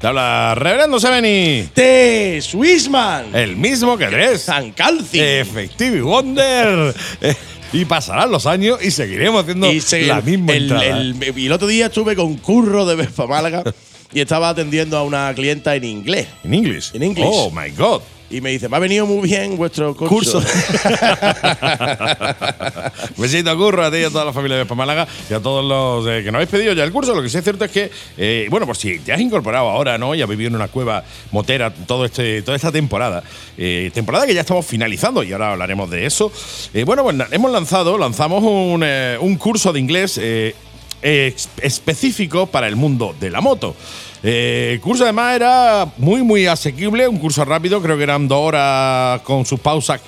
Te habla Reverendo Seveni. de Swissman, El mismo que eres. San Calci. Effective Wonder. Eh, Y pasarán los años y seguiremos haciendo se- la misma el, entrada. el- y el otro día estuve con Curro de Vespa Málaga y estaba atendiendo a una clienta en inglés. ¿En inglés? En inglés. Oh, my God. Y me dice, me ha venido muy bien vuestro curso. Curso. Besito curro a ti y a toda la familia de Málaga y a todos los eh, que no habéis pedido ya el curso. Lo que sí es cierto es que, eh, bueno, pues si te has incorporado ahora, ¿no? Y has vivido en una cueva motera todo este, toda esta temporada, eh, temporada que ya estamos finalizando y ahora hablaremos de eso. Bueno, pues hemos lanzado, lanzamos un, un curso de inglés específico para el mundo de la moto. Eh, el curso además era muy, muy asequible, un curso rápido, creo que eran dos horas con sus pausas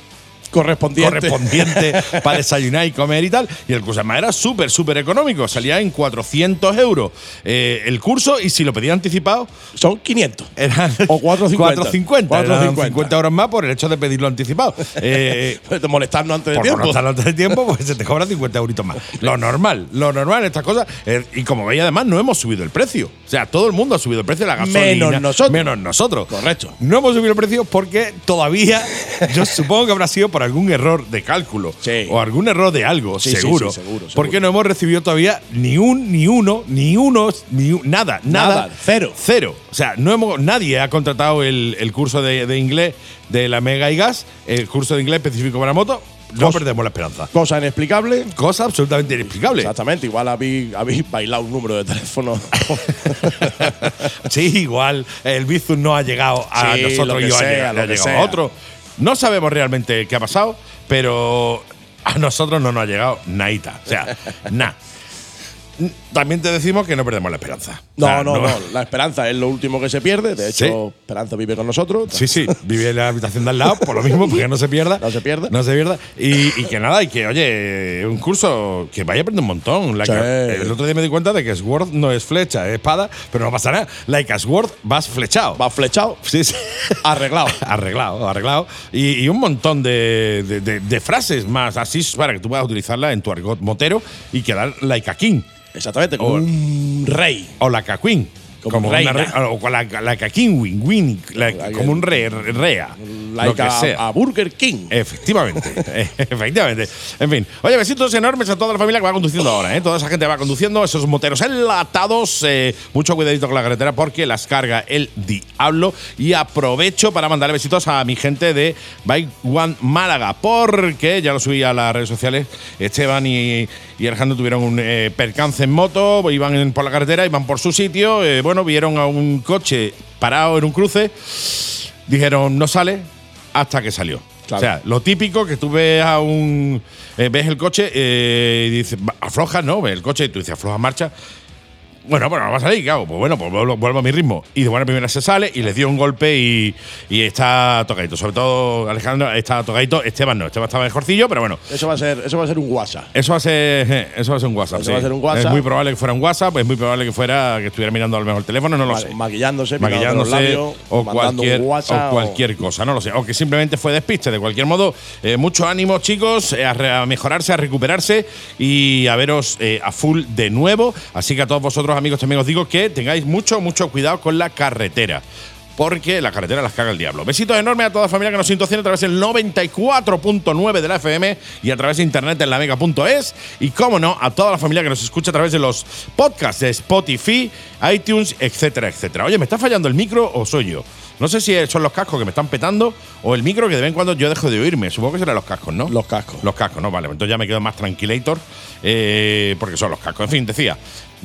Correspondiente. correspondiente para desayunar y comer y tal. Y el curso además era súper, súper económico. Salía en 400 euros eh, el curso y si lo pedía anticipado, Son 500. eran O 4,50. 450. Eran 4,50. 50 euros más por el hecho de pedirlo anticipado. Eh, De molestarnos antes de por tiempo. no estar antes de tiempo, pues se te cobra 50 euritos más. Lo normal, lo normal en estas cosas. eh, y como veis, además, no hemos subido el precio. O sea, todo el mundo ha subido el precio de la gasolina. Menos nosotros. Menos nosotros. Correcto. No hemos subido el precio porque todavía, yo supongo que habrá sido por algún error de cálculo. Sí. O algún error de algo, Sí, seguro. sí, seguro, seguro. Porque no hemos recibido todavía ni un, ni uno, ni unos, ni un- nada, nada. Nada, cero. Cero. O sea, no hemos, nadie ha contratado el, el curso de, de inglés de la Mega y Gas, el curso de inglés específico para moto. No perdemos la esperanza. Cosa inexplicable. Cosa absolutamente inexplicable. Exactamente. Igual habéis, habéis bailado un número de teléfono. Sí, igual el Bizum no ha llegado a Sí, nosotros y ha llegado, lo ha llegado a otro. No sabemos realmente qué ha pasado, pero a nosotros no nos ha llegado naita. O sea, nada. También te decimos que no perdemos la esperanza. No, no, no. La esperanza es lo último que se pierde. De hecho, Sí. Esperanza vive con nosotros. Sí, sí, vive en la habitación de al lado, por lo mismo, porque no se pierda. No se pierda. No se pierda. Y, y que nada, y que, oye, un curso que vaya a aprender un montón. Like Sí. a- el otro día me di cuenta de que Sword no es flecha, es espada, pero no pasa nada. Like a Sword vas flechado. Va flechado. Sí, sí. Arreglado. arreglado, arreglado. Y, y un montón de, de- de- de frases más así para que tú puedas utilizarla en tu argot motero y quedar like a king Exactamente, como O- un rey. o like a Como una reina. re- o con la, like a king win, win, like- Like como un re, rea. lo Like que a, sea. a Burger King. Efectivamente, efectivamente. En fin, oye, besitos enormes a toda la familia que va conduciendo ahora, ¿eh? Toda esa gente va conduciendo, esos moteros enlatados. eh, mucho cuidadito con la carretera porque las carga el diablo. Y aprovecho para mandarle besitos a mi gente de Bike One Málaga, porque ya lo subí a las redes sociales. Esteban y, y Alejandro tuvieron un eh, percance en moto, iban por la carretera, iban por su sitio. eh, bueno, vieron a un coche parado en un cruce, dijeron no sale hasta que salió. Claro. O sea, lo típico que tú ves a un. eh, ves el coche eh, y dices, "Va, afloja, ¿no? Ves el coche y tú dices, afloja marcha. Bueno, bueno, no va a salir, ¿qué hago? Pues bueno, pues vuelvo, vuelvo a mi ritmo. Y de buena primera se sale y le dio un golpe y, y está tocadito. Sobre todo Alejandro está tocadito. Esteban no, Esteban estaba mejorcillo, pero bueno. Eso va a ser, eso va a ser un WhatsApp. Eso va a ser, eso va a ser un WhatsApp. Eso sí. va a ser un WhatsApp. Es muy probable que fuera un WhatsApp, es muy probable que fuera que estuviera mirando a lo mejor el teléfono, no lo sé Maquillándose, picándose los maquillándose labios, o cualquier, un WhatsApp o cualquier cosa, no lo sé. O que simplemente fue despiste. De cualquier modo, eh, mucho ánimo, chicos, eh, a mejorarse, a recuperarse y a veros eh, a full de nuevo. Así que a todos vosotros, amigos, también os digo que tengáis mucho, mucho cuidado con la carretera. Porque la carretera las caga el diablo. Besitos enormes a toda la familia que nos sintoniza a través del 94.9 de la FM y a través de internet en la mega.es. Y cómo no, a toda la familia que nos escucha a través de los podcasts de Spotify, iTunes, etcétera, etcétera. Oye, ¿me está fallando el micro o soy yo? No sé si son los cascos que me están petando o el micro que de vez en cuando yo dejo de oírme. Supongo que serán los cascos, ¿no? Los cascos. Los cascos, no, vale. Entonces ya me quedo más tranquilator eh, porque son los cascos. En fin, decía.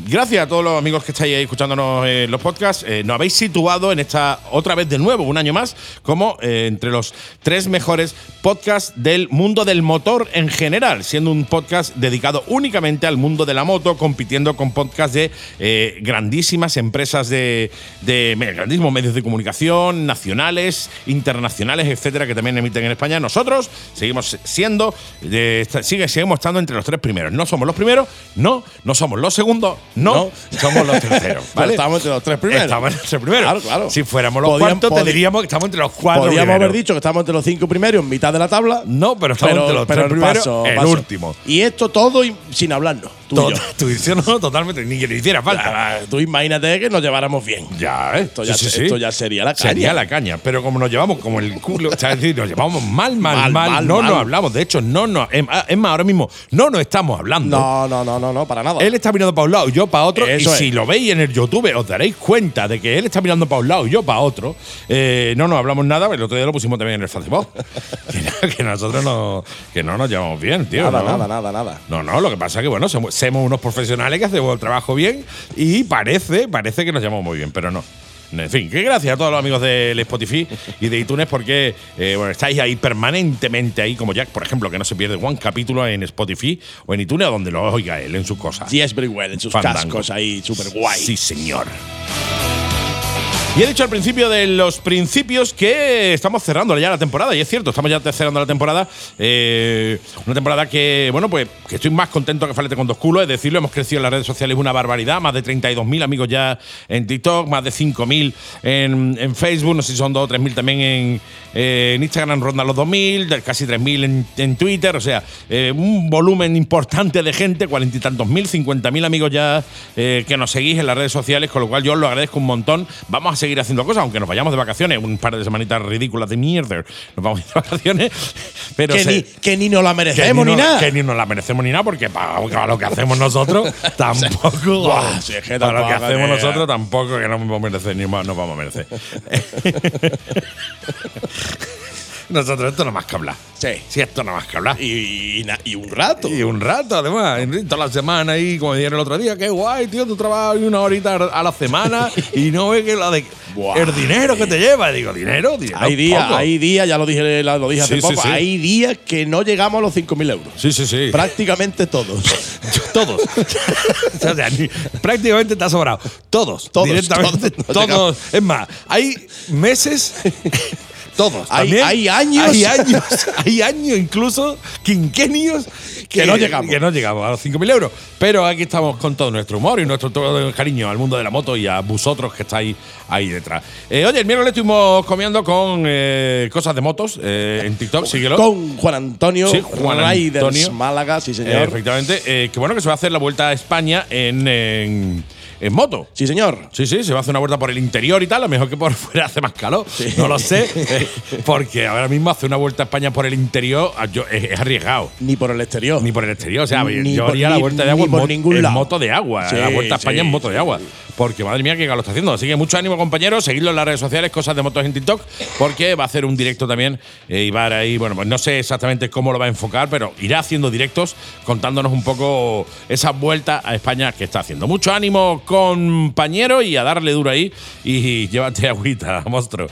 Gracias a todos los amigos que estáis ahí escuchándonos en los podcasts. Eh, nos habéis situado en esta, otra vez de nuevo, un año más, como eh, entre los tres mejores podcasts del mundo del motor en general, siendo un podcast dedicado únicamente al mundo de la moto, compitiendo con podcasts de eh, grandísimas empresas de, grandísimos medios de comunicación, nacionales, internacionales, etcétera, que también emiten en España. Nosotros seguimos siendo, eh, sigue, seguimos estando entre los tres primeros. No somos los primeros, no, no somos los segundos, no, No. somos los terceros. ¿vale? estamos entre los tres primeros. Estamos entre los tres primeros. Claro, claro. Si fuéramos los Podían- cuartos, te diríamos que estamos entre los cuatro Podríamos primeros. haber dicho que estamos entre los cinco primeros, en mitad de la tabla. No, pero estamos entre los tres primeros, paso, el paso. último. Y esto todo sin hablarnos. Tú y yo. Visión no, totalmente, ni que le hiciera falta. Tú imagínate que nos lleváramos bien. Ya, ¿eh? Esto ya, Sí, sí, se- sí. esto ya sería la caña. Sería la caña, pero como nos llevamos como el culo, o sea, es decir, nos llevamos mal, mal, mal, Mal, mal, no mal. nos hablamos. De hecho, no nos. Es más, ahora mismo no nos estamos hablando. No, no, no, no, no, para nada. Él está mirando para un lado yo para otro. Eso y es. si lo veis en el YouTube, os daréis cuenta de que él está mirando para un lado y yo para otro. Eh, no nos hablamos nada, el otro día lo pusimos también en el Facebook. que, no- que nosotros no, que no nos llevamos bien, tío. nada, ¿no? nada, nada, nada. No, no, lo que pasa es que, bueno, somos, somos unos profesionales que hacemos el trabajo bien y parece, parece que nos llevamos muy bien, pero no. En fin, que gracias a todos los amigos del Spotify y de iTunes porque eh, bueno, estáis ahí permanentemente ahí, como Jack, por ejemplo, que no se pierde un capítulo en Spotify o en iTunes o donde lo oiga él en sus cosas. Yes, very well, en sus Fandango. cascos ahí, súper guay. Sí, señor. Y he dicho al principio de los principios que estamos cerrando ya la temporada, y es cierto, estamos ya cerrando la temporada. eh, una temporada que, bueno, pues que estoy más contento que falete con dos culos, es decirlo, hemos crecido en las redes sociales una barbaridad, más de 32.000 amigos ya en TikTok, más de 5.000 en, en Facebook, no sé si son 2 o 3.000 también en, eh, en Instagram, rondan los 2.000, de- casi 3.000 en, en Twitter, o sea, eh, un volumen importante de gente, cuarenta y tantos mil, 50.000 amigos ya eh, que nos seguís en las redes sociales, con lo cual yo os lo agradezco un montón. Vamos a seguir haciendo cosas, aunque nos vayamos de vacaciones, un par de semanitas ridículas de mierda, nos vamos a ir de vacaciones, pero que, se- ni, que ni nos la merecemos ni nada. Que ni nos la merecemos ni nada, porque para, para lo que hacemos nosotros, tampoco. Buah, si es que para lo que hacemos nosotros, tampoco que no vamos a merecer ni más, no vamos a merecer. nosotros, esto no más que hablar. Sí. Sí, esto no más que hablar. Y, y un rato. Y un rato, además, toda la semana ahí, como dijeron el otro día, qué guay, tío, tú trabajas una horita a la semana y no ves que la de Buah. el dinero que te lleva. Digo, dinero, dinero. hay días, hay días, ya lo dije, lo dije hace Sí, poco, sí. hay días que no llegamos a los 5.000 euros. Sí, sí, sí. Prácticamente todos. Todos. o sea, ni- prácticamente te ha sobrado. Todos. Todos, Directamente. todos, Todos. no Es más, hay meses. Todos. Hay- también. hay años. Hay años. Hay años, incluso quinquenios. Que no llegamos. Que no llegamos a los 5.000 euros. Pero aquí estamos con todo nuestro humor y nuestro todo cariño al mundo de la moto y a vosotros que estáis ahí detrás. Eh, oye, el miércoles estuvimos comiendo con eh, cosas de motos eh, en TikTok. Síguelo. Con Juan Antonio, Sí, Juan Riders Antonio. Málaga, sí señor. efectivamente. Que bueno que se va a hacer la vuelta a España en, en, en moto. sí señor. Sí, sí, se va a hacer una vuelta por el interior y tal. A lo mejor que por fuera hace más calor. No lo sé. porque ahora mismo hacer una vuelta a España por el interior ah, yo- es, es arriesgado. Ni por el exterior. Ni por el exterior. O sea, Ni yo por- haría la ni- vuelta de agua en, por mo- ningún en lado. moto de agua. Sí, la vuelta a España sí, en moto de agua. Porque madre mía, qué calor está haciendo. Así que mucho ánimo, compañeros. Seguidlo en las redes sociales, cosas de motos en TikTok, porque va a hacer un directo también. eh, y va a ir ahí, bueno, pues no sé exactamente cómo lo va a enfocar, pero irá haciendo directos contándonos un poco esa vuelta a España que está haciendo. Mucho ánimo, compañero, y a darle duro ahí. Y llévate agüita, monstruo.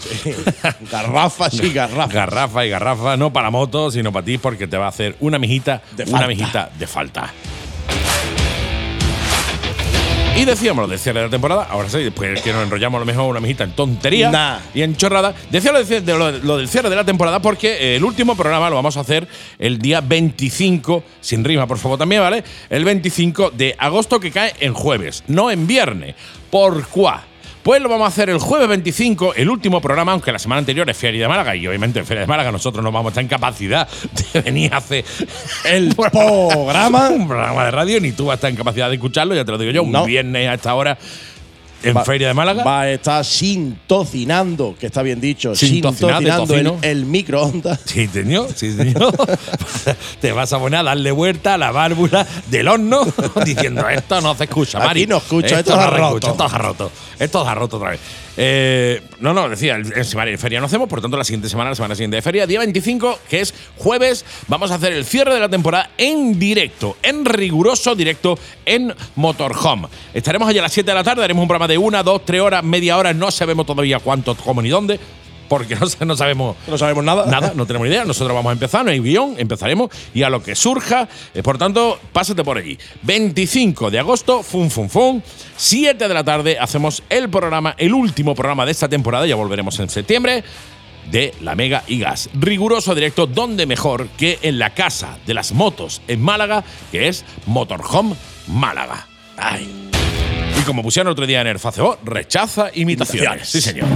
Garrafa, sí, garrafa. Garrafa y garrafa, no para moto, sino para ti, porque te va a hacer una mijita, De una mijita de falta. Y decíamos lo del cierre de la temporada, ahora sí, después que nos enrollamos a lo mejor una mijita en tontería Nah. y en chorrada. Decía lo, de, de lo- lo del cierre de la temporada porque eh, el último programa lo vamos a hacer el día 25, sin rima por favor también, ¿vale? El 25 de agosto que cae en jueves, no en viernes. ¿Por cuá? Pues lo vamos a hacer el jueves 25, el último programa, aunque la semana anterior es Feria de Málaga y obviamente en Feria de Málaga nosotros no vamos a estar en capacidad de venir a hacer El programa. un programa de radio, ni tú vas a estar en capacidad de escucharlo, ya te lo digo yo, un No. viernes a esta hora en Va- Feria de Málaga. Va a estar sintocinando, que está bien dicho, sintocinando el, el microondas. Sí, señor, sí, señor. Te vas a poner a darle vuelta a la válvula del horno diciendo esto no se escucha, Aquí Mari. no escucha, esto no está se roto. escucha, Esto está roto. Esto está roto otra vez. Eh, no, no, decía, en semana feria no hacemos, por tanto, la siguiente semana, la semana siguiente de feria, día 25, que es jueves, vamos a hacer el cierre de la temporada en directo, en riguroso directo en Motorhome. Estaremos allá a las 7 de la tarde, haremos un programa de una, dos, tres horas, media hora, no sabemos todavía cuánto, cómo ni dónde. Porque no, sa- no sabemos No sabemos nada. Nada, no tenemos idea. Nosotros vamos a empezar, no hay guion, empezaremos y a lo que surja. eh, por tanto, pásate por allí. 25 de agosto, fum, fum, fum. 7 de la tarde hacemos el programa, el último programa de esta temporada, ya volveremos en septiembre, de la Mega y Gas. Riguroso directo, donde mejor que en la casa de las motos en Málaga, que es Motorhome Málaga. Ay. Como pusieron otro día en el FACEO, rechaza imitaciones. Imitaciones. Sí, señor.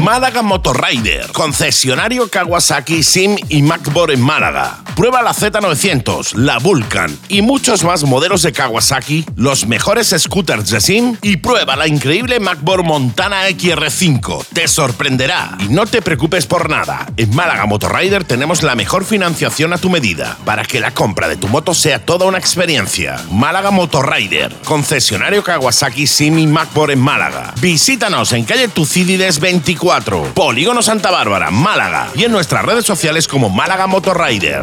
Málaga Motorrider, concesionario Kawasaki, Sim y MacBoard en Málaga. Prueba la Z900, la Vulcan y muchos más modelos de Kawasaki, los mejores scooters de Sim y prueba la increíble MacBoard Montana XR5. Te sorprenderá y no te preocupes por nada. En Málaga Motorrider tenemos la mejor financiación a tu medida para que la compra de tu moto sea toda una experiencia. Málaga Motorrider, concesionario Kawasaki, Sim y MacBoard en Málaga. Visítanos en calle Tucídides 24, Polígono Santa Bárbara, Málaga y en nuestras redes sociales como Málaga Motorrider.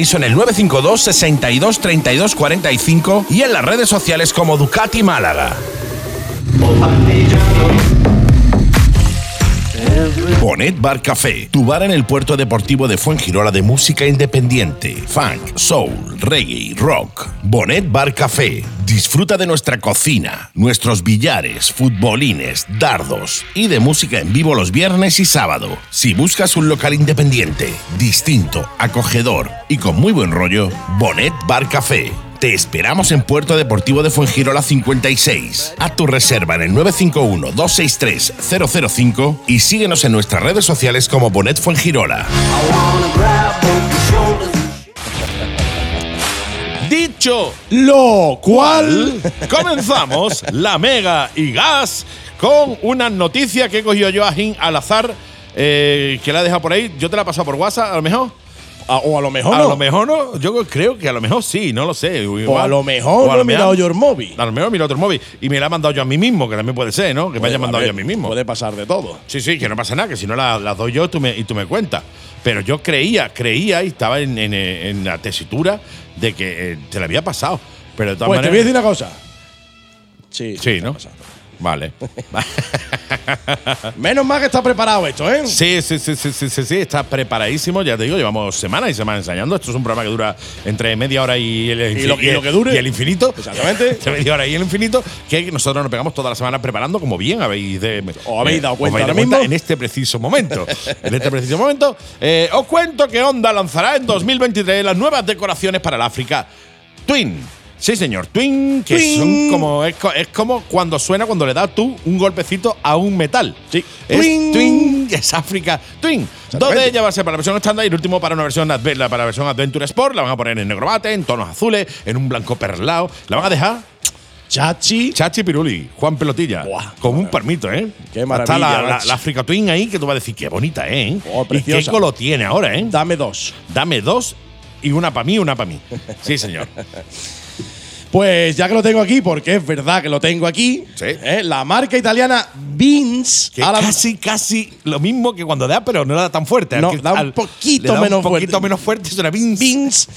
en el 952 62 32 45 y en las redes sociales como Ducati Málaga. Bonet Bar Café, tu bar en el puerto deportivo de Fuengirola de música independiente, funk, soul, reggae, rock. Bonet Bar Café, disfruta de nuestra cocina, nuestros billares, futbolines, dardos y de música en vivo los viernes y sábado. Si buscas un local independiente, distinto, acogedor y con muy buen rollo, Bonet Bar Café. Te esperamos en Puerto Deportivo de Fuengirola 56. Haz tu reserva en el 951-263-005 y síguenos en nuestras redes sociales como Bonet Fuengirola. Dicho Lo cual. comenzamos la Mega y Gas con una noticia que he cogido yo a Jin al azar, eh, que la he dejado por ahí. Yo te la he pasado por WhatsApp, a lo mejor. A- o a lo mejor a no. lo mejor no. Yo creo que a lo mejor sí, no lo sé. O a lo mejor no he mirado yo el móvil. A lo mejor he mirado otro móvil. Y me la he mandado yo a mí mismo, que también puede ser, ¿no? Que me haya mandado yo a mí mismo. Puede pasar de todo. Sí, sí, que no pasa nada, que si no la- las doy yo tú me, y tú me cuentas. Pero yo creía, creía y estaba en, en- en la tesitura de que eh, te la había pasado. Pero de todas Pues te voy a maneras. decir una cosa. Sí, Sí, ¿no? Vale. Menos mal que está preparado esto, ¿eh? Sí, sí, sí, sí, sí, sí, sí, está preparadísimo. Ya te digo, llevamos semanas y semanas ensayando. Esto es un programa que dura entre media hora y el, Y lo- y lo que dure. Y el infinito. Exactamente. Entre media hora y el infinito. Que nosotros nos pegamos toda la semana preparando, como bien habéis, de, Os habéis dado os cuenta habéis ahora mismo. en este preciso momento. en este preciso momento. eh, os cuento que Honda lanzará en 2023 las nuevas decoraciones para el África Twin. Sí, señor, Twin, que Twin. son como es, es como cuando suena cuando le das tú un golpecito a un metal. Sí. Es Twin. Twin, es África Twin. Dos de ellas va a ser para la versión estándar y el último para una versión la- para la versión Adventure Sport. La van a poner en negro mate, en tonos azules, en un blanco perlado. La van a dejar Chachi. Chachi Piruli, Juan Pelotilla. Buah. con un palmito, ¿eh? Qué Está maravilla, la, la, macho. la África Twin ahí que tú vas a decir, qué bonita, ¿eh? Oh, y qué color tiene ahora, ¿eh? Dame dos. Dame dos y una para mí y una para mí. Sí, señor. Pues ya que lo tengo aquí, porque es verdad que lo tengo aquí, Sí. ¿eh? la marca italiana Vince Que casi, casi lo mismo que cuando da, pero no da tan fuerte. No, Al da un poquito da menos un poquito fuerte. menos fuerte. Es una Vince. Vince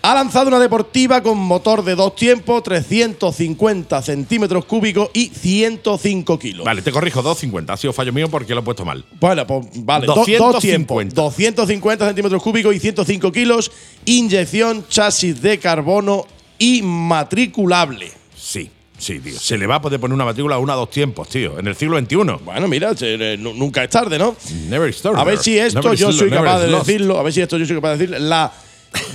ha lanzado una deportiva con motor de dos tiempos, 350 centímetros cúbicos y 105 kilos. Vale, te corrijo, 250. Ha sido fallo mío porque lo he puesto mal. Bueno, pues vale, do- dos 250. tiempos, 250 centímetros cúbicos y 105 kilos, inyección, chasis de carbono y matriculable. Sí, sí, tío. Se le va a poder poner una matrícula a una a dos tiempos, tío. En el siglo XXI. Bueno, mira, se- eh, nunca es tarde, ¿no? Never is. A ver si esto Never yo soy capaz de decirlo, a ver si esto yo soy capaz de decir. La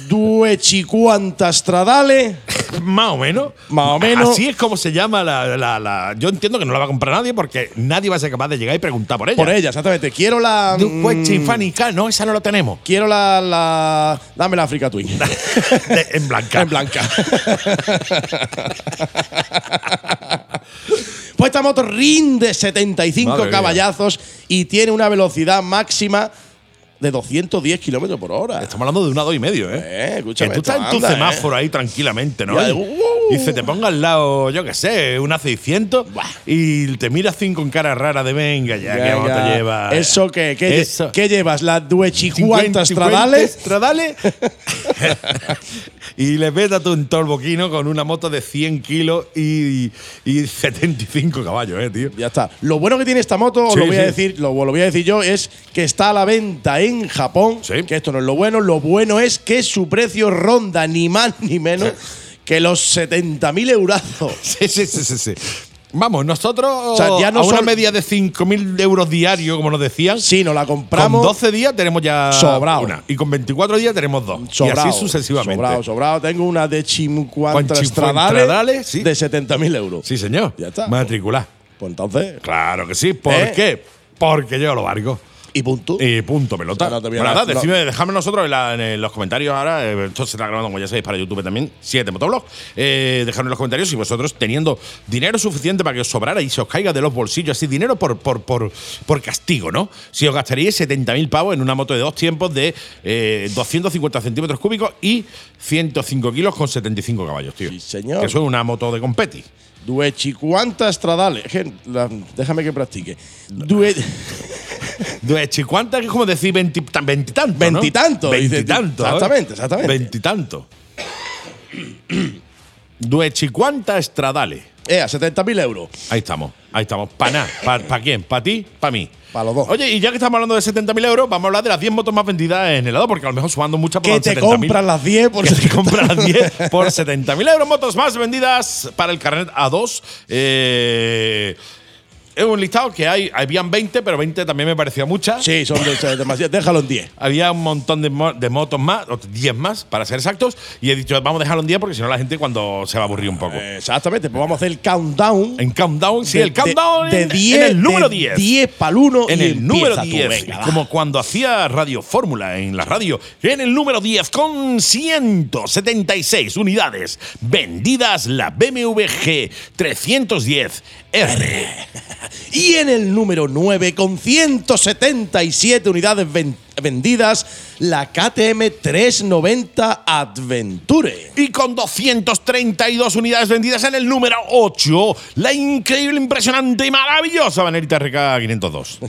Duechicuanta Stradale Más o menos. Más o menos. Así es como se llama la, la- la- Yo entiendo que no la va a comprar nadie porque nadie va a ser capaz de llegar y preguntar por ella. Por ella, exactamente. Quiero la. Du- mm, Chinfanica, no, esa no la tenemos. Quiero la, la. Dame la Africa Twin. De- en blanca. en blanca. pues esta moto rinde 75 Madre mía. caballazos y tiene una velocidad máxima de 210 kilómetros por hora. Estamos hablando de una dos y medio, ¿eh? Eh, escúchame, que tú estás en tu anda, semáforo ahí tranquilamente, ¿no? Y, uh. y se te ponga al lado, yo qué sé, una 600 y te miras así con cara rara de venga ya, Ya, que moto ya. lleva. ¿Eso qué? ¿Qué, Eso. qué llevas? ¿La 50, Duechicuanta Stradale? Y le metas tú un torboquino con una moto de 100 kilos y, y 75 caballos, eh, tío. Ya está. Lo bueno que tiene esta moto, os Sí, lo voy a decir, lo, lo voy a decir yo, es que está a la venta en Japón. Sí. Que esto no es lo bueno. Lo bueno es que su precio ronda ni más ni menos que los 70.000 eurazos. Sí, sí, sí, sí. sí. Vamos, nosotros O sea, ya no a una media de 5.000 euros diarios, como nos decían, Si nos la compramos. Con 12 días tenemos ya Sobrao. una. Y con 24 días tenemos dos. Sobrao, y así sucesivamente. Sobrao, sobrao. Tengo una de Stradale, sí. de 70.000 euros. Sí, señor. Ya está. Matricular. Pues entonces, Claro que sí. ¿Por ¿Eh? qué? Porque yo lo valgo. Y punto. Y punto, pelota. O sea, no te voy a Bueno, dar- nada, no. decidme, dejadme nosotros en, la- en los comentarios ahora. eh, esto se está grabando, como ya sabéis, para YouTube también. Siete motoblog. Eh, dejadme en los comentarios si vosotros, teniendo dinero suficiente para que os sobrara y se os caiga de los bolsillos, así, dinero por, por, por, por castigo, ¿no? Si os gastaríais 70.000 pavos en una moto de dos tiempos de eh, 250 centímetros cúbicos y 105 kilos con 75 caballos, tío. Sí, señor. Que eso es una moto de competi. Duechicuanta Stradale. Es que la- déjame que practique. Due, Duechi, ¿cuántas? Que es como decir veintitantos. Veintitantos. Veintitantos, Veintitantos. ¿eh? exactamente, exactamente. Veintitantos. Duechi, ¿cuántas estradale? eh, a 70.000 euros. Ahí estamos, ahí estamos. ¿Para nada? ¿Para quién? ¿Para ti? ¿Para mí? Pa' los dos. Oye, y ya que estamos hablando de 70.000 euros, vamos a hablar de las 10 motos más vendidas en helado, porque a lo mejor sumando muchas por Que te 70.000. compran las 10 por que te compran las 10 por 70.000 euros. Motos más vendidas para el carnet A2. Eh, es un listado que hay, habían 20, pero 20 también me parecía muchas. Sí, son de- demasiado. Déjalo en 10. Había un montón de, mo- de motos más, o 10 más, para ser exactos, y he dicho, vamos a dejarlo en día porque si no la gente cuando se va a aburrir un poco. Exactamente, pues vamos a hacer el countdown. en Countdown, sí, de- el Countdown de, en- de 10, en el número de 10. 10 para el 1 En y el número empieza tú, 10, venga, como cuando hacía Radio Fórmula en la radio, en el número 10 con 176 unidades vendidas la BMW G310R. Y en el número 9, con 177 unidades ven- vendidas, la KTM 390 Adventure. Y con 232 unidades vendidas en el número 8, la increíble, impresionante y maravillosa Vanerita RK 502.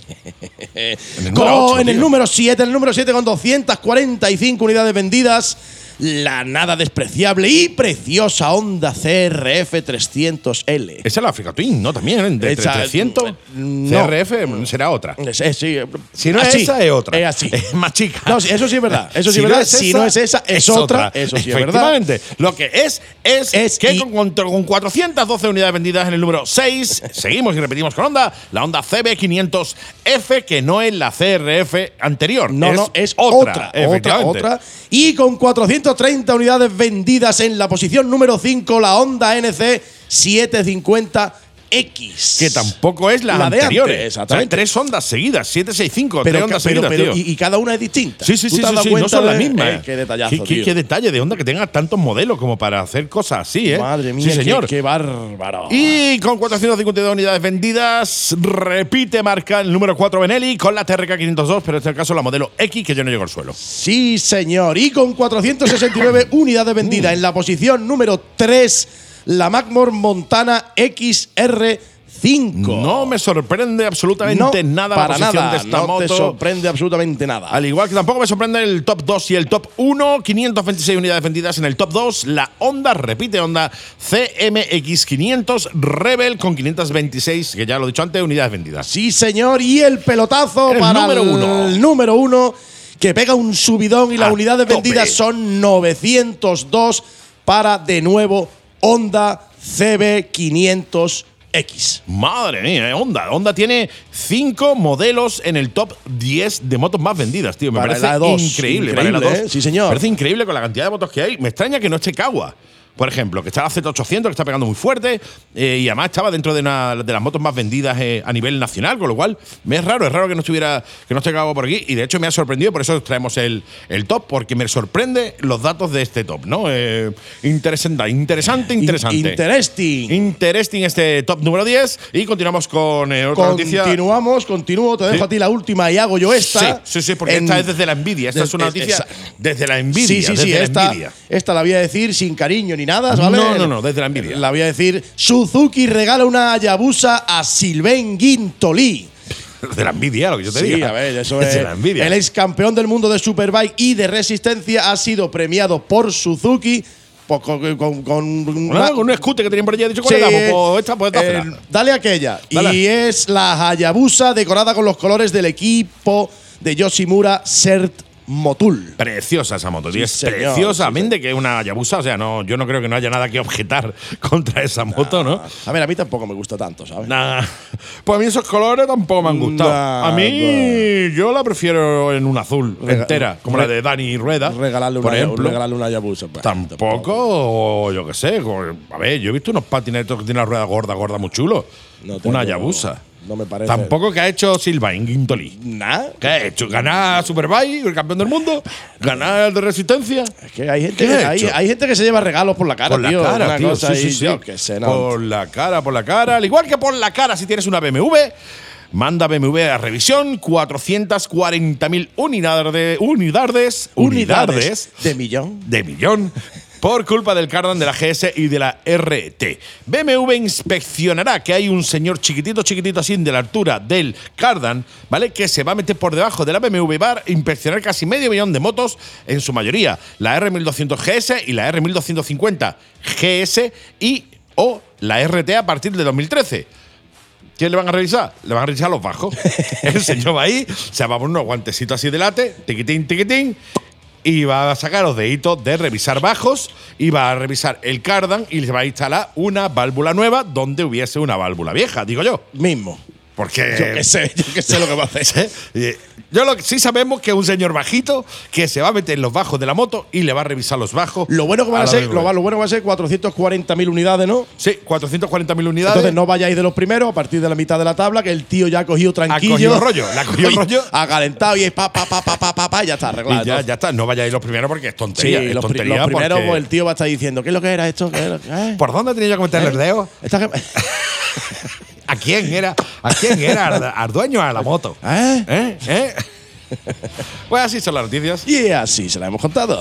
En el número 7, el número 7 con 245 unidades vendidas, la nada despreciable y preciosa Honda CRF 300L. Esa es la Africa Twin, ¿no? También, ¿eh? de Esa- 300. no. CRF será otra. Es- es- sí, Si no así, es esa, es otra. Es así. Es más chica. No, sí, eso sí es verdad. Eso sí Si es no verdad. es si esa, no es esa, es, otra. Eso sí es verdad. Efectivamente. Lo que es, es, Es que con, con 412 unidades vendidas en el número 6, seguimos y repetimos con Honda, la Honda CB500F, que no es la CRF anterior. No, no, es otra. otra, otra, otra. Y con 430 unidades vendidas en la posición número 5, la Honda NC 750X. Que tampoco es la, La de anterior. exactamente. tres ondas seguidas, 765, Pero, tres ondas pero- seguidas, pero- tío. y, y cada una es distinta. Sí, sí, ¿Tú sí, te has sí, dado sí, no son las mismas. Eh, qué detallazo, Qué, qué- tío. qué detalle de onda que tengan tantos modelos como para hacer cosas así, ¿eh? Madre mía, Sí, qué- señor. Qué, bárbaro. Y con 452 unidades vendidas, repite marca el número 4 Benelli con la TRK 502, pero en este caso la modelo X que yo no llego al suelo. Sí, señor. Y con 469 unidades vendidas en la posición número 3, la Macmor Montana XR5. No me sorprende absolutamente No, nada para la posición nada. de esta no moto. te sorprende absolutamente nada. Al igual que tampoco me sorprende el top 2 y el top 1, 526 unidades vendidas en el top 2, la Honda, repite Honda CMX500 Rebel con 526, que ya lo he dicho antes, unidades vendidas. Sí, señor. Y el pelotazo El para número el uno. número uno, que pega un subidón y las unidades tope. vendidas son 902 para, de nuevo, Honda CB500X. Madre mía, eh, Honda. Honda tiene 5 modelos en el top 10 de motos más vendidas, tío. Me Para parece la dos. increíble. Increíble, para la dos. ¿eh? Sí, señor. Me parece increíble con la cantidad de motos que hay. Me extraña que no esté Kawa. Por ejemplo, que está la Z800, que está pegando muy fuerte, eh, y además estaba dentro de una de las motos más vendidas eh, a nivel nacional, con lo cual me es raro, es raro que no estuviera, que no esté cagado por aquí, y de hecho me ha sorprendido, por eso os traemos el, el top, porque me sorprende los datos de este top, ¿no? Eh, interesante, interesante, interesante. Interesting. Interesting este top número 10, y continuamos con eh, otra noticia. Continuamos, continúo. Te dejo Sí. a ti la última y hago yo esta. Sí, sí, sí, porque En- esta es desde la envidia. Esta Des- es una noticia esa- desde la envidia. Sí, sí, sí. desde la Esta, envidia. esta la voy a decir sin cariño ni nada, ¿vale? No, no, no, desde la envidia. La voy a decir. Suzuki regala una Hayabusa a Silvain Guintoli. De la envidia, lo que yo te Sí, diga. a ver, eso Es de la envidia. El ex campeón del mundo de Superbike y de resistencia ha sido premiado por Suzuki pues, con, con, con Bueno, con un escute que tenían por allí, dicho, Sí, ¿cuál le damos? Pues esta, pues eh, dásela. dale aquella. Dale. Y es la Hayabusa decorada con los colores del equipo de Yoshimura Cert Motul. Preciosa esa moto, tío. es señor, preciosa. sí, que es una Hayabusa, o sea, no, yo no creo que no haya nada que objetar contra esa moto, ¿no? A ver, a mí tampoco me gusta tanto, ¿sabes? Nah. Pues a mí esos colores tampoco me han gustado. Nah, a mí yo la prefiero en un azul Rega- entera, como la de Dani Rueda. Regalarle por una, ejemplo. regalarle una Hayabusa. pues, Tampoco, yo qué sé. A ver, yo he visto unos patinetos que tienen la rueda gorda, gorda, muy chulo. No una Hayabusa. No me parece. Tampoco que ha hecho Silva en Guintoli. Nada. ¿Qué ha hecho? ¿Ganar Superbike, el campeón del mundo? ¿Ganar el de resistencia? Es que hay gente, ¿Qué que, ha hay, gente que se lleva regalos por la cara, por la cara, tío. sí, sí, sí. Por la cara, por la cara. Al igual que por la cara, si tienes una BMW, manda BMW a revisión 440.000 unidades, de- unidades, unidades de millón. de millón por culpa del cardan de la GS y de la RT. BMW inspeccionará que hay un señor chiquitito, chiquitito así de la altura del cardan, ¿vale? Que se va a meter por debajo de la BMW y va a inspeccionar casi medio millón de motos, en su mayoría la R1200 GS y la R1250 GS y o la RT a partir de 2013. ¿Quién le van a revisar? Le van a revisar los bajos. El señor va ahí, se va a poner unos guantecitos así de late, tiquitín, tiquitín, y va a sacar los deditos de revisar bajos y va a revisar el cardan y le va a instalar una válvula nueva donde hubiese una válvula vieja, digo yo. Mismo. Porque. Yo qué sé, yo qué sé lo que va a hacer. Eh, Yo lo que sí sabemos que es un señor bajito que se va a meter en los bajos de la moto y le va a revisar los bajos. Lo bueno que van a, la ser, lo, va- lo bueno que van a ser 440.000 unidades, ¿no? Sí, 440.000 unidades. Entonces no vayáis de los primeros a partir de la mitad de la tabla, que el tío ya ha cogido tranquillo. cogido rollo, le ha cogido rollo. Ha calentado y es pa, pa, pa, pa, pa, pa, pa, y ya está arreglado. Y ya, ya está, no vayáis los primeros porque es Sí, tontería. es los, tontería los primeros, porque- pues el tío va a estar diciendo, ¿qué es lo que era esto? ¿Qué era? ¿Eh? ¿Por dónde tenía yo que meterle el dedo? Esta que- ¿A quién era? ¿A quién era? ¿Al, al dueño de la moto? ¿Eh? ¿Eh? ¿Eh? Pues así son las noticias. Y así se la hemos contado.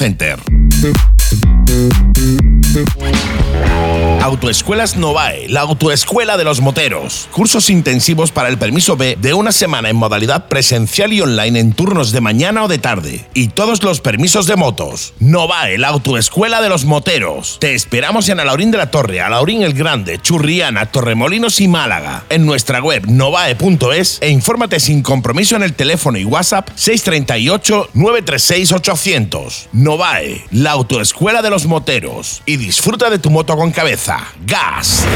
Center. Autoescuelas Novae, la autoescuela de los moteros. Cursos intensivos para el permiso B de una semana en modalidad presencial y online en turnos de mañana o de tarde. Y todos los permisos de motos. Novae, la autoescuela de los moteros. Te esperamos en Alaurín de la Torre, Alaurín el Grande, Churriana, Torremolinos y Málaga. En nuestra web novae.es e infórmate sin compromiso en el teléfono y WhatsApp 638 936 800. Novae, la autoescuela de los moteros. Y disfruta de tu moto con cabeza. Gas.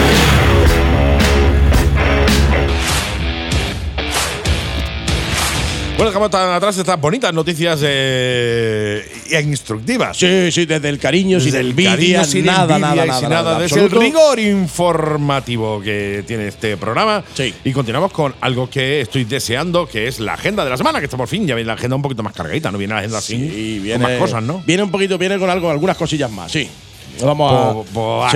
Bueno, dejamos tan atrás estas bonitas noticias eh, e instructivas. Sí, sí, desde el cariño, sin Desde el envidia, sin nada, envidia nada, nada, sin nada, nada. Es el rigor informativo que tiene este programa. Sí. Y continuamos con algo que estoy deseando, que es la agenda de la semana, que está por fin, ya viene la agenda un poquito más cargadita, no viene la agenda así Sí, con viene, más cosas, ¿no? Viene un poquito, viene con algo, algunas cosillas más, sí. Vamos a.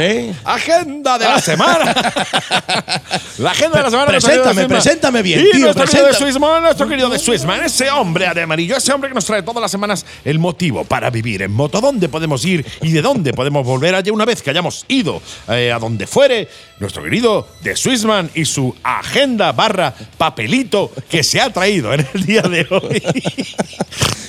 Agenda de la semana. la agenda de la semana. Preséntame, Swissman. preséntame bien, Y tío, nuestro querido de preséntame. Swissman, nuestro querido de Swissman, ese hombre de amarillo, ese hombre que nos trae todas las semanas el motivo para vivir en moto, dónde podemos ir y de dónde podemos volver allá una vez que hayamos ido eh, a donde fuere. Nuestro querido de Swissman y su agenda barra papelito que se ha traído en el día de hoy.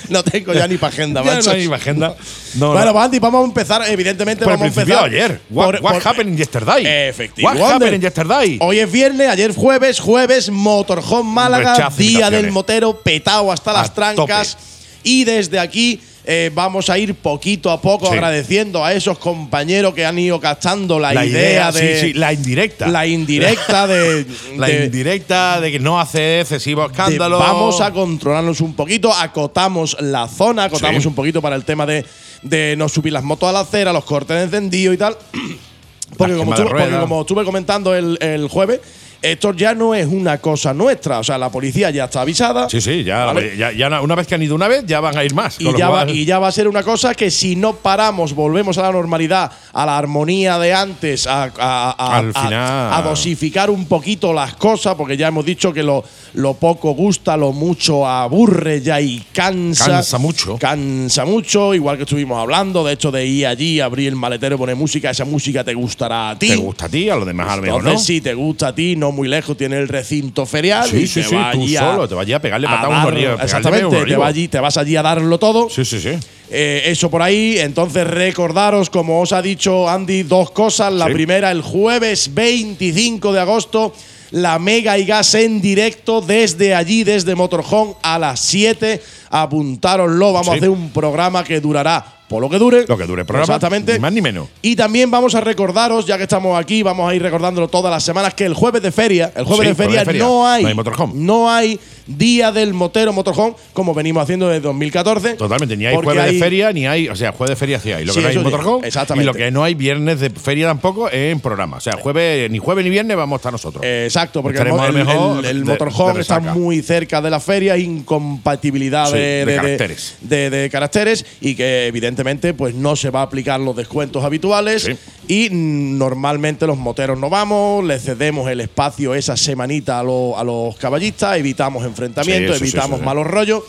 No tengo ya ni para agenda, Ya macho. no hay agenda. No, bueno, no. Andy, vamos a empezar, evidentemente Por el a principio empezar. ayer. What, por- what por- happened yesterday? Efectivamente. What happened yesterday? Hoy es viernes, ayer jueves, jueves, Motorhome Málaga, Rechazo día del motero, petado hasta las trancas. Y desde aquí eh, vamos a ir poquito a poco Sí. agradeciendo a esos compañeros que han ido cachando la, La idea, de. sí, sí, la indirecta. La indirecta de. La de- indirecta de que no hace excesivo escándalo. vamos a controlarnos un poquito, acotamos la zona, acotamos un poquito para el tema de, de no subir las motos a la acera, los cortes de encendido y tal. Porque, como estuve, porque como estuve comentando el, el jueves, esto ya no es una cosa nuestra. O sea, la policía ya está avisada. Sí, sí, ya, ¿vale? ya, ya una vez que han ido una vez, ya van a ir más. Y ya, va, y ya va a ser una cosa que si no paramos, volvemos a la normalidad, a la armonía de antes, a, a- a- Al a- final- a dosificar un poquito las cosas, porque ya hemos dicho que lo, lo poco gusta, lo mucho aburre ya y cansa. Cansa mucho. Cansa mucho, igual que estuvimos hablando, de hecho de ir allí, abrir el maletero y poner música, esa música te gustará a ti. te gusta a ti, a los demás a lo mejor Entonces, no. si te gusta a ti, no muy lejos tiene el recinto ferial. Sí, y sí, te sí, vas tú allí solo, te vas allí a pegarle patada a un Exactamente, te vas, allí, te vas allí a darlo todo. Sí, sí, sí. Eh, eso por ahí. Entonces, recordaros, como os ha dicho Andy, dos cosas. La Sí. primera, el jueves 25 de agosto, la Mega y Gas en directo desde allí, desde Motorhome, a las 7. Apuntároslo. Vamos Sí. a hacer un programa que durará por lo que dure. Lo que dure el programa, Exactamente. ni más ni menos. Y también vamos a recordaros, ya que estamos aquí, vamos a ir recordándolo todas las semanas, que el jueves de feria, el jueves Sí, de feria, jueves de feria. no hay, No hay motorhome. no hay día del motero motorhome, como venimos haciendo desde 2014. Totalmente, ni hay jueves hay- de feria, ni hay. O sea, jueves de feria sí hay. Lo Sí, que no hay sí, motorhome. exactamente. Y lo que no hay viernes de feria tampoco es en programa. O sea, jueves, ni jueves ni viernes vamos a estar nosotros. Eh, Exacto, porque el, Estaremos el- mejor el- el de- motorhome está muy cerca de la feria, incompatibilidad Sí, de, de caracteres. de- de caracteres y que evidentemente pues no se va a aplicar los descuentos habituales Sí. y normalmente los moteros no vamos, le cedemos el espacio esa semanita a, lo- a los caballistas, evitamos enfrentamientos, Sí, evitamos sí. malos rollos.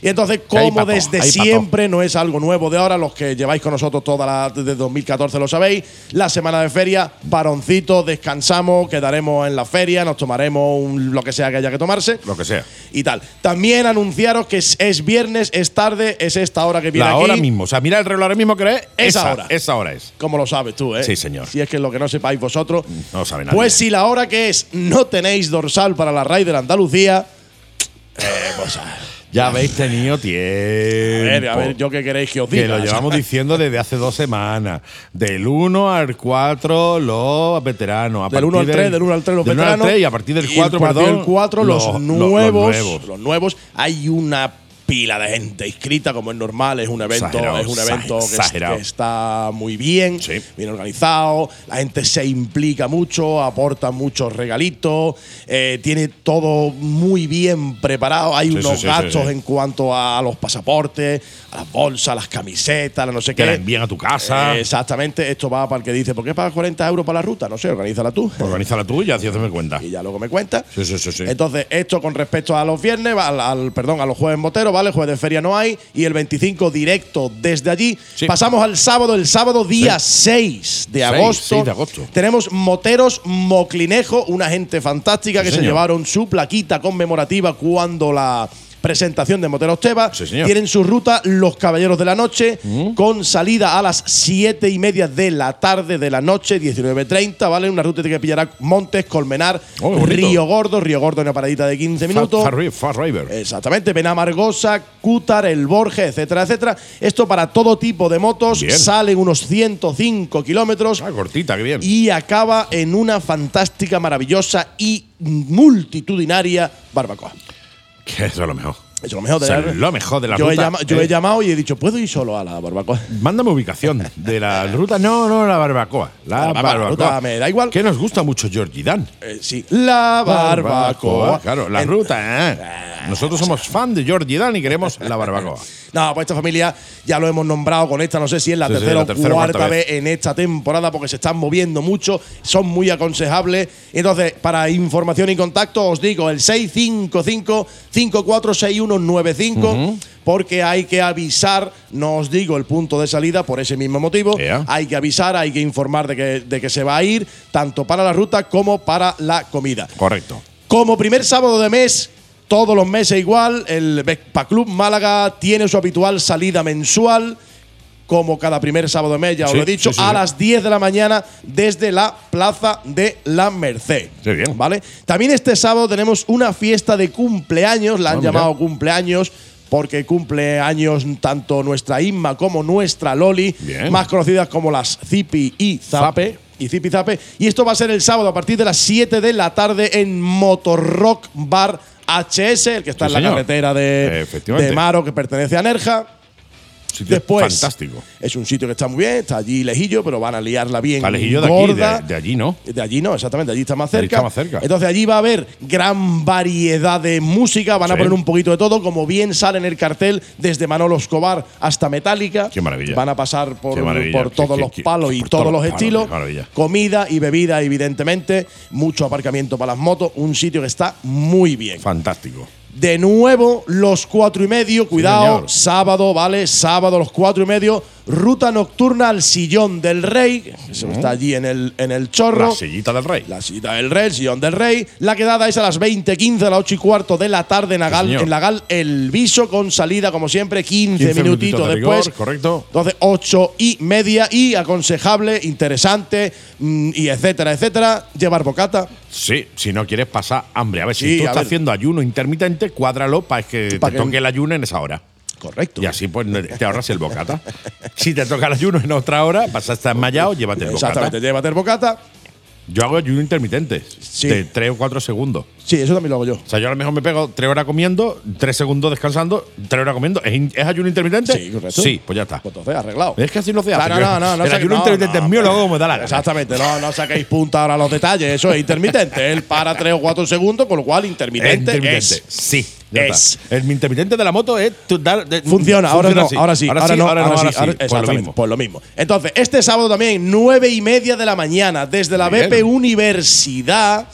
Y entonces, como desde siempre no es algo nuevo de ahora, los que lleváis con nosotros toda la desde 2014 lo sabéis, la semana de feria, varoncito, descansamos, quedaremos en la feria, nos tomaremos un- lo que sea que haya que tomarse Lo que sea. y tal. También anunciaros que es, es viernes, es tarde, es esta hora que viene La aquí. hora mismo. O sea, mira el reloj ahora mismo que es. Esa hora. Esa hora es. Como lo sabes tú, ¿eh? Sí, señor. Si es que lo que no sepáis vosotros. No lo sabe nadie. Pues si la hora que es no tenéis dorsal para la Raider Andalucía. eh, pues, a Ya habéis tenido tiempo. ver, a ver, yo qué queréis que os diga. Que lo llevamos diciendo desde hace dos semanas. Del 1 al 4, los veteranos. A Del 1 al partir 3, del 1 al 3 los del 1 al veteranos. 3 y a partir del y 4, a partir perdón. del 4 los, los- los- nuevos, Los nuevos. los nuevos. Hay una pila de gente inscrita, como es normal, es un evento, Exagerado, es un evento que, exagerado. que está muy bien, Sí. bien organizado, la gente se implica mucho, aporta muchos regalitos, eh, tiene todo muy bien preparado, hay Sí, unos sí, gastos en cuanto a los pasaportes, a las bolsas, las camisetas, a no sé Que qué. la envían a tu casa. Eh, exactamente, esto va para el que dice, ¿por qué pagas 40 euros para la ruta? No sé, organízala tú. Organízala tú y así hazme cuenta. Y ya luego me cuenta. Sí, sí, sí, sí. Entonces, esto con respecto a los viernes, al, al- perdón, a los jueves moteros, Jueves de feria no hay. Y el 25 directo desde allí. Sí. Pasamos al sábado, el sábado día 6 de agosto. 6 de agosto. Tenemos moteros Moclinejo, una gente fantástica Sí, que se llevaron su plaquita conmemorativa cuando la presentación de Moteros Teba. Sí. Tienen su ruta Los Caballeros de la Noche, con salida a las 7 y media de la tarde de la noche, 19.30, ¿vale? Una ruta que pillará Montes, Colmenar, Oh. Río Gordo, Río Gordo, una paradita de 15 minutos. Far, River. Exactamente, Benamargosa, Cútar, El Borges, etcétera, etcétera. Esto para todo tipo de motos. Bien. Salen unos 105 kilómetros Ah, cortita, qué bien. y acaba en una fantástica, maravillosa y multitudinaria barbacoa. Eso es lo mejor. Eso es lo mejor de la- lo mejor de la yo He ruta, llama- yo eh. he llamado y he dicho, ¿puedo ir solo a la barbacoa? Mándame ubicación de la ruta. No, no, la barbacoa. La, La barbacoa, me da igual. Que nos gusta mucho Georgie Dan. Eh, sí, la barbacoa. Claro, la En- ruta. ¿eh? Nosotros somos fan de Georgie Dan y queremos la barbacoa. No, pues esta familia ya lo hemos nombrado con esta, no sé si es la Sí, tercera o cuarta cuarta vez. en esta temporada porque se están moviendo mucho, son muy aconsejables. Entonces, para información y contacto, os digo el 655-546195, porque hay que avisar, no os digo el punto de salida por ese mismo motivo, Yeah. hay que avisar, hay que informar de que, de que se va a ir, tanto para la ruta como para la comida. Correcto. Como primer sábado de mes, todos los meses igual, el Vespa Club Málaga tiene su habitual salida mensual. Como cada primer sábado de mes, ya os lo he dicho, sí, sí, a las 10 de la mañana desde la Plaza de la Merced. Bien. ¿Vale? También este sábado tenemos una fiesta de cumpleaños, la han Ah, mira. llamado cumpleaños porque cumple años tanto nuestra Inma como nuestra Loli, Bien. más conocidas como las Zipi y Zape. Y Zipi Zape. Y esto va a ser el sábado a partir de las 7 de la tarde en Motorrock Bar HS, el que está Sí, en la señor. carretera de, de Maro, que pertenece a Nerja. Sitio Después, Fantástico. es un sitio que está muy bien, está allí lejillo, pero van a liarla bien. Alejillo de aquí, gorda. de, de allí, ¿no? De allí no, exactamente, allí está más cerca. está más cerca. Entonces allí va a haber gran variedad de música, van a poner un poquito de todo, como bien sale en el cartel, desde Manolo Escobar hasta Metallica. Qué maravilla. Van a pasar por, por todos qué- los qué- palos y todos todos los estilos. qué maravilla. Comida y bebida, evidentemente. Mucho aparcamiento para las motos. Un sitio que está muy bien. Fantástico. De nuevo, los cuatro y medio. Cuidado, sábado, ¿vale? Sábado, los cuatro y medio. Ruta nocturna al Sillón del Rey. Eso está allí en el, en el chorro. La sillita del rey. La cita del rey, el sillón del rey. La quedada es a las 20.15, a las 8 y cuarto de la tarde en, Agal- señor. en la Gal El Viso, con salida, como siempre, 15, 15 minutitos minutitos de después. rigor, correcto. Entonces, 8 y media. Y aconsejable, interesante, mm, y etcétera, etcétera. Llevar bocata. Sí, si no quieres pasar hambre. A ver, si Sí, tú estás ver. haciendo ayuno intermitente, cuádralo para que te que- toque el ayuno en esa hora. Correcto. Y así pues te ahorras el bocata. si te toca el ayuno en otra hora, vas a estar enmayado, llévate el bocata. Exactamente, llévate el bocata. Yo hago ayuno intermitente Sí. de 3 o 4 segundos. Sí, eso también lo hago yo. O sea, yo a lo mejor me pego 3 horas comiendo, 3 segundos descansando, 3 horas comiendo. ¿Es, in- es ayuno intermitente? Sí, correcto. Sí, pues ya está. Pues entonces, arreglado. Es que así no se hace. Claro, no, no, no el saque- ayuno no, intermitente no, es mío, lo pero- hago como me da la gana. Exactamente, no, no saquéis punta ahora a los detalles, eso es intermitente. Él para 3 o 4 segundos, con lo cual Es intermitente, intermitente. es. Sí. ya Es. está. El intermitente de la moto es tu- dar- de- Funciona, ahora no, así. ahora sí, ahora, no, ahora, sí, ahora- Pues lo exactamente, mismo. pues lo mismo. Entonces, este sábado también, nueve y media de la mañana, desde la Bien. BP Universidad,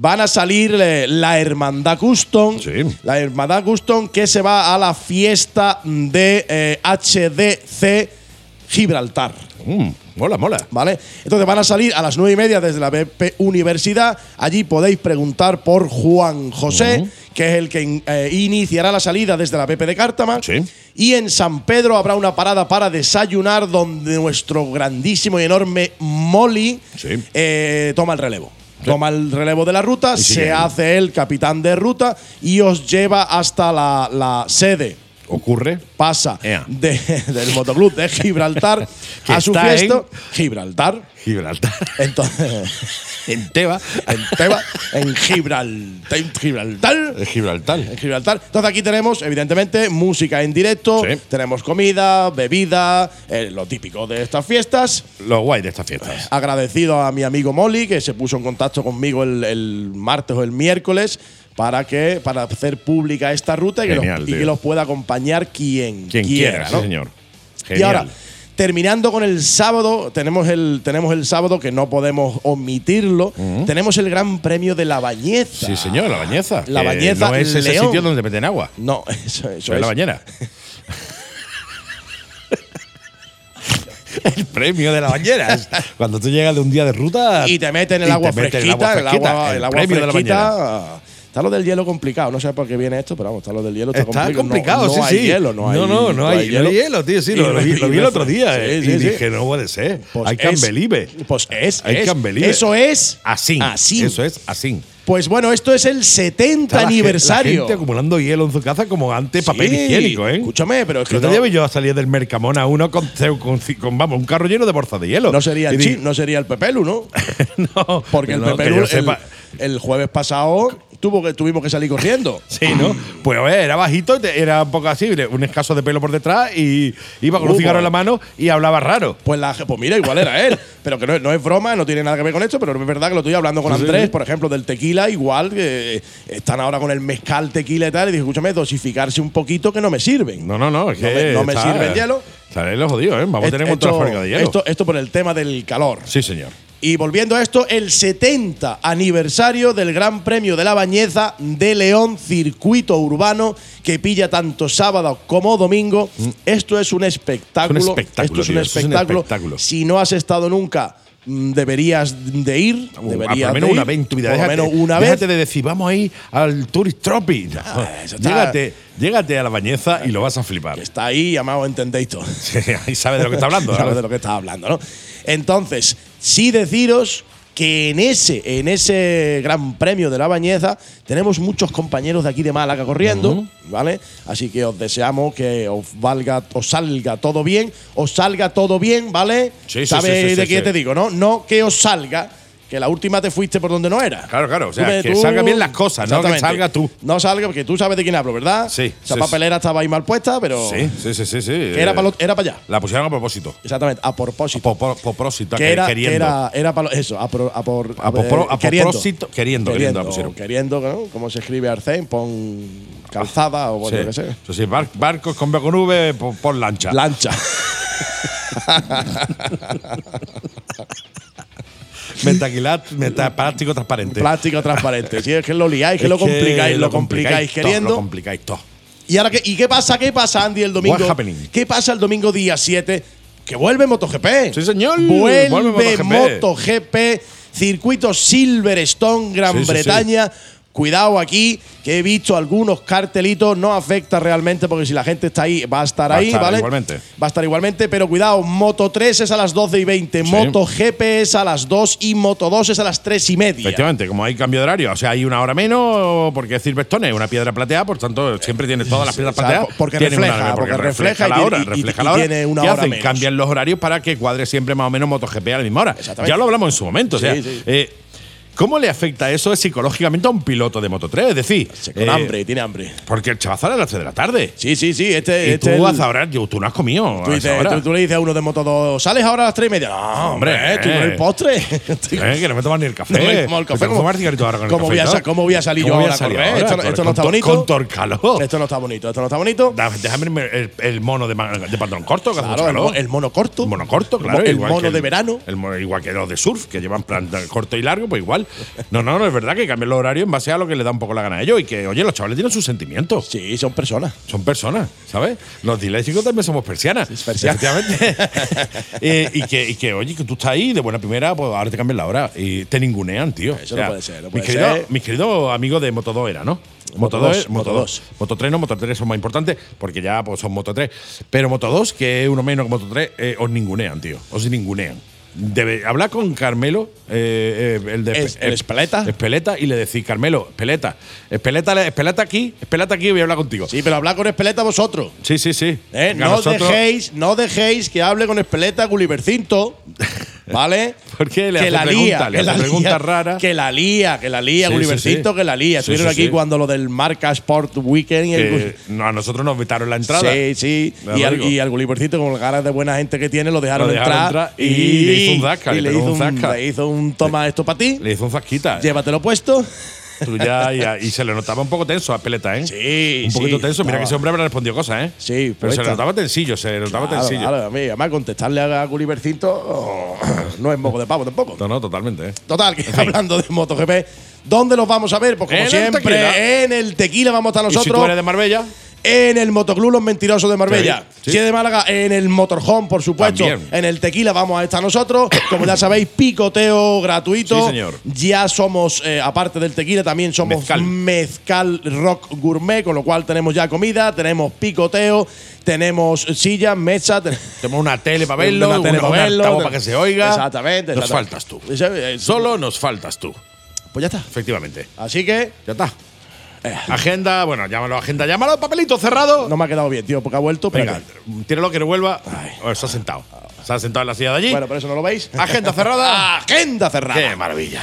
van a salir eh, la Hermandad Custom. Sí. La Hermandad Custom que se va a la fiesta de eh, HDC Gibraltar. Mm, mola, mola. ¿Vale? Entonces van a salir a las nueve y media desde la BP Universidad. Allí podéis preguntar por Juan José, que es el que eh, iniciará la salida desde la BP de Cártama. Sí. Y en San Pedro habrá una parada para desayunar donde nuestro grandísimo y enorme Molly Sí. eh, toma el relevo. Toma el relevo de la ruta, se hace el capitán de ruta y os lleva hasta la, la sede Ocurre. pasa de- del motoclub de Gibraltar a su fiesta. en- Gibraltar. Gibraltar. Entonces, en Teba. en Teba, en Gibraltar. En Gibraltar. En Gibraltar. Entonces aquí tenemos, evidentemente, música en directo, Sí. tenemos comida, bebida, eh, lo típico de estas fiestas. Lo guay de estas fiestas. Agradecido a mi amigo Molly, que se puso en contacto conmigo el, el martes o el miércoles para que para hacer pública esta ruta y, que, los, y tío. que los pueda acompañar quien, Quien quiera, ¿no? señor. Y ahora, terminando con el sábado, tenemos el, tenemos el sábado que no podemos omitirlo. Tenemos el Gran Premio de la Bañeza. Sí, señor, la bañeza. La Bañeza, No es ese León. sitio donde meten agua. No, eso, eso Es es. la bañera. el premio de la bañera. cuando tú llegas de un día de ruta. Y te meten el agua fresquita, el agua, el el agua premio de la bañera. Está lo del hielo complicado, no sé por qué viene esto, pero vamos, está lo del hielo. Está, Está complicado, complicado, no, sí, no hay sí. hielo, no hay no, no, no hay, hay hielo, tío. Sí, lo, lo vi, y lo vi el otro día. Sí, eh, sí, y sí. dije, no puede ser. Pues hay can es- believe. Pues es, Hay es. can believe. Eso es Así. Así. Eso es así. Pues bueno, esto es el 70 Está la gen- aniversario. La gente acumulando hielo en su casa como antes papel Sí, higiénico, ¿eh? Escúchame, pero es que El otro no, día vi yo salir del Mercamona uno con, con, con, vamos, un carro lleno de bolsas de hielo. no sería el di- no sería el Pepelu, ¿no? no, Porque el no, Pepelu yo el, sepa- el jueves pasado tuvo que, tuvimos que salir corriendo. Sí, ¿no? Pues a ver, era bajito, era un poco así, un escaso de pelo por detrás y iba con un cigarro en la mano y hablaba raro. Pues, la, pues mira, igual era él. pero que no, es- no es broma, no tiene nada que ver con esto, pero es verdad que lo estoy hablando con Sí, Andrés, sí. por ejemplo, del tequila, igual que están ahora con el mezcal tequila y tal. Y dije, escúchame, dosificarse un poquito que no me sirven. No, no, no, es No que me- no me está- sirve el hielo. Estaré los jodidos, ¿eh? Vamos a tener fábrica de hielo. Esto, esto por el tema del calor. sí, señor. Y volviendo a esto, el 70 aniversario del Gran Premio de la Bañeza de León, circuito urbano que pilla tanto sábado como domingo. Esto es un espectáculo. Es un espectáculo, Esto es un tío, esto es un espectáculo. Si no has estado nunca, mm, deberías de ir. Uh, deberías ah, por de menos ir, una vez en tu vida. Por lo Déjate, menos una vez. déjate de decir, vamos a ir al Tourist Tropi. No. está- llégate, llégate a la bañeza y lo vas a flipar. Está ahí llamado entendéis todo. Ahí sabes de lo que está hablando. Sabes de lo que estaba hablando, ¿no? Entonces, sí deciros que en ese, en ese Gran Premio de la Bañeza tenemos muchos compañeros de aquí de Málaga corriendo, ¿vale? Así que os deseamos que os valga, os salga todo bien, os salga todo bien, ¿vale? Sí, sí, ¿Sabes sí, sí, de qué te digo, no? No que os salga. Que la última te fuiste por donde no era. Claro, claro, o sea, que salgan bien las cosas, no que salga tú. No salga, porque tú sabes de quién hablo, ¿verdad? Sí, Esa sí, papelera estaba ahí mal puesta, pero. Sí, sí, sí, sí. sí. Que era, para era para allá. La pusieron a propósito. Exactamente, a propósito. Po- Propósito, que que- era, queriendo. que era, era para eso, a, pro- a por A a queriendo. propósito, queriendo, queriendo la pusieron. queriendo, ¿no? Como se escribe Arcén, pon calzada o bueno. Eso sí, bar- barcos con B con V por, por lancha. Lancha. Metaquilat, meta, plástico transparente. Plástico transparente. Si es que lo liáis, que lo complicáis, lo complicáis todo, queriendo. Lo complicáis todo. ¿Y ahora qué, ¿y qué pasa? ¿Qué pasa, Andy, el domingo? What's happening? ¿Qué pasa el domingo día 7? Que vuelve MotoGP. Sí, señor. Vuelve, Vuelve MotoGP. MotoGP. Circuito Silverstone, Gran Sí, sí, Bretaña. Cuidado aquí, que he visto algunos cartelitos, no afecta realmente porque si la gente está ahí, va a estar Va a ahí, estar ¿vale? igualmente. Va a estar igualmente, pero cuidado, Moto 3 es a las 12 y 20, Sí. Moto GP es a las 2 y Moto 2 es a las 3 y media. Efectivamente, como hay cambio de horario, o sea, hay una hora menos, porque es Silverstone, es una piedra plateada, por tanto, siempre tienes todas las piedras o sea, plateadas. porque refleja, una- porque refleja y la hora, y- y- refleja y la hora. tiene una ¿Qué hora hacen? menos. Cambian los horarios para que cuadre siempre más o menos MotoGP a la misma hora. Ya lo hablamos en su momento. o sea, Sí, sí. eh, ¿Cómo le afecta eso psicológicamente a un piloto de Moto 3? Es decir, Con eh, hambre, tiene hambre. Porque el chaval sale a las 3 de la tarde. Sí, sí, sí. Este, Y este tú el- a ahora, yo, tú no has comido. Tú, dices- tú- tú le dices a uno de Moto 2, ¿sales ahora a las 3 y media? No, hombre, Hombre, estoy con eh. el postre. Eh, que no me tomas ni el café. No me tomo el café. cigarrito ahora con el ¿Cómo café, voy a cómo voy a salir yo ¿Cómo ahora a salir ahora? Esto esto no está bonito. Con. Esto no está bonito, esto no está bonito. Da- Déjame el, el mono de, de pantalón corto, que Claro, el, el mono corto. El mono corto, claro. El, mono de verano. Igual que los de surf, que llevan plan corto y largo, pues igual. No, no, no, es verdad que cambian los horarios en base a lo que le da un poco la gana a ellos. Y que, oye, los chavales tienen sus sentimientos. Sí, son personas. Son personas, ¿sabes? Los disléxicos también somos persianas. persianas. Efectivamente. Eh, y, que, y que, oye, que tú estás ahí de buena primera, pues ahora te cambian la hora. Y te ningunean, tío. Eso no puede ser, no mis, puede queridos, ser. mis queridos amigos de Moto 2 era, ¿no? Moto Moto 2, dos, Moto Moto 2. Moto 3 no, Moto 3 son más importantes porque ya pues, son Moto 3. Pero Moto 2, que es uno menos que Moto 3, eh, os ningunean, tío. Os ningunean. Debe hablar con Carmelo, eh, eh, el de Es- el Espeleta. Espeleta, y le decís, Carmelo, Espeleta, Espeleta, Espeleta aquí, Espeleta aquí, voy a hablar contigo. Sí, pero habla con Espeleta vosotros. Sí, sí, sí. ¿eh? No nosotros- dejéis, no dejéis que hable con Espeleta Gullivercinto. ¿Vale? Porque le que hace la lía, le que la lía, raras. Que la lía, que la lía, Sí, Gullivercinto, sí, sí. que la lía. Estuvieron aquí cuando lo del Marca Sport Weekend y el no, a nosotros nos vetaron la entrada. Sí, sí. Y al, y al con las ganas de buena gente que tiene, lo dejaron, Lo dejaron entrar, entrar y le hizo un zasca, y le hizo un un, zasca. le hizo un toma esto para ti. Le hizo un zasquita. Llévatelo puesto. Y se le notaba un poco tenso a Peleta, ¿eh? Sí, Un poquito sí, tenso. Mira estaba- que ese hombre habrá respondido cosas, ¿eh? Sí, Pero se puesta. le notaba tensillo, se le notaba Claro, tensillo. claro, a mí, además, contestarle a Gullivercinto oh, no es moco de pavo tampoco. No, no, totalmente, ¿eh? Total, que hablando de MotoGP, ¿dónde los vamos a ver? Pues como En el siempre, Tequila. en el Tequila vamos a estar Y si nosotros. tú eres de Marbella, En el Motoclub Los Mentirosos de Marbella. Sí. Si es de Málaga, en el Motorhome, por supuesto. También. En el Tequila vamos a estar nosotros. Como ya sabéis, picoteo gratuito. Sí, señor. Ya somos, eh, aparte del Tequila, también somos Mezcal. mezcal rock gourmet, con lo cual tenemos ya comida, tenemos picoteo, tenemos sillas, mesas. ten- tenemos una tele para verlo, una tele para verlo, para que se oiga. Exactamente, Nos faltas tú. Eh, Solo nos faltas tú. Pues ya está. Efectivamente. Así que Ya está. Agenda, bueno, llámalo agenda, llámalo, papelito cerrado. no me ha quedado bien, tío, porque ha vuelto. Venga, espérate. tíralo que no vuelva. Oh, se ha sentado. Se ha sentado en la silla de allí. Bueno, por eso no lo veis. Agenda cerrada. Agenda cerrada. Qué maravilla.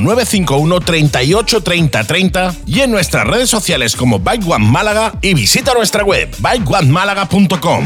951 38 30 30 y en nuestras redes sociales como Bike One Málaga y visita nuestra web bikeonemálaga.com.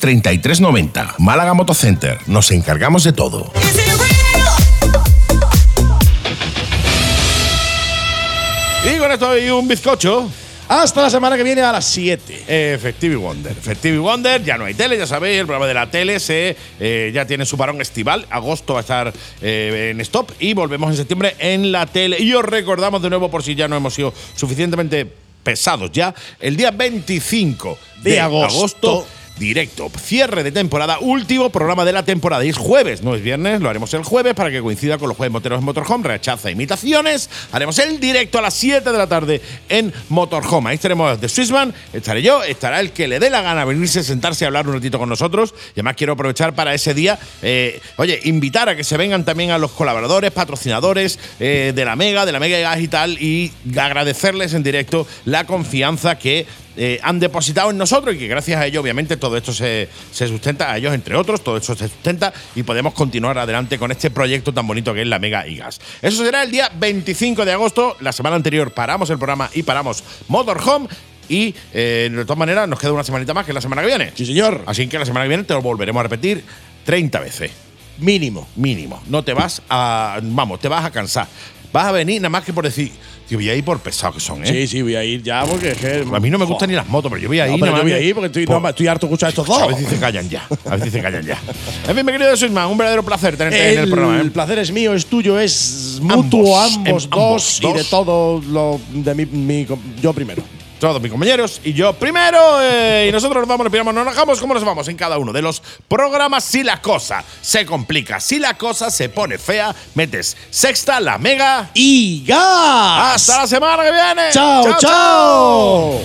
33 90. Málaga Motocenter. Nos encargamos de todo. Y con esto hay un bizcocho. Hasta la semana que viene a las 7. Effective Wonder. Effective Wonder, ya no hay tele, ya sabéis, el programa de la tele se, eh, ya tiene su parón estival. Agosto va a estar eh, en stop y volvemos en septiembre en la tele. Y os recordamos de nuevo, por si ya no hemos sido suficientemente pesados ya, el día 25 de, De agosto, agosto. Directo, cierre de temporada, último programa de la temporada. Y es jueves, no es viernes, lo haremos el jueves para que coincida con los jueves moteros en Motorhome. Rechaza imitaciones. Haremos el directo a las 7 de la tarde en Motorhome. Ahí estaremos de Swissman, estaré yo, estará el que le dé la gana venirse, sentarse y hablar un ratito con nosotros. Y además quiero aprovechar para ese día, eh, oye, invitar a que se vengan también a los colaboradores, patrocinadores eh, de la Mega, de la Mega y tal, y agradecerles en directo la confianza que eh, han depositado en nosotros y que gracias a ello, obviamente, todo esto se, se sustenta, a ellos entre otros, todo esto se sustenta y podemos continuar adelante con este proyecto tan bonito que es la Mega y Gas. Eso será el día 25 de agosto. La semana anterior paramos el programa y paramos Motorhome. Y eh, de todas maneras, nos queda una semanita más que la semana que viene. Sí, señor. Así que la semana que viene te lo volveremos a repetir 30 veces. Mínimo. Mínimo. No te vas a. Vamos, te vas a cansar. Vas a venir nada más que por decir. Tío, voy a ir por pesado que son, ¿eh? Sí, sí, voy a ir ya porque es que. A mí no me gustan ni las motos, pero yo voy a ir. No, pero yo voy a ir porque estoy, por- no, estoy harto de escuchar estos dos. A veces se callan ya. A veces se callan ya. En fin, mi querido Suisman, un verdadero placer tenerte en el programa. El ¿eh? placer es mío, es tuyo, es mutuo, Ambos, ambos, dos, ambos y de dos. todo lo de mi, mi- yo primero. Todos mis compañeros y yo primero. eh, y nosotros nos vamos, nos piramos, nos dejamos como nos vamos en cada uno de los programas. Si la cosa se complica, si la cosa se pone fea, metes sexta, la mega. ¡Y gas! Hasta la semana que viene. ¡Chao, chao!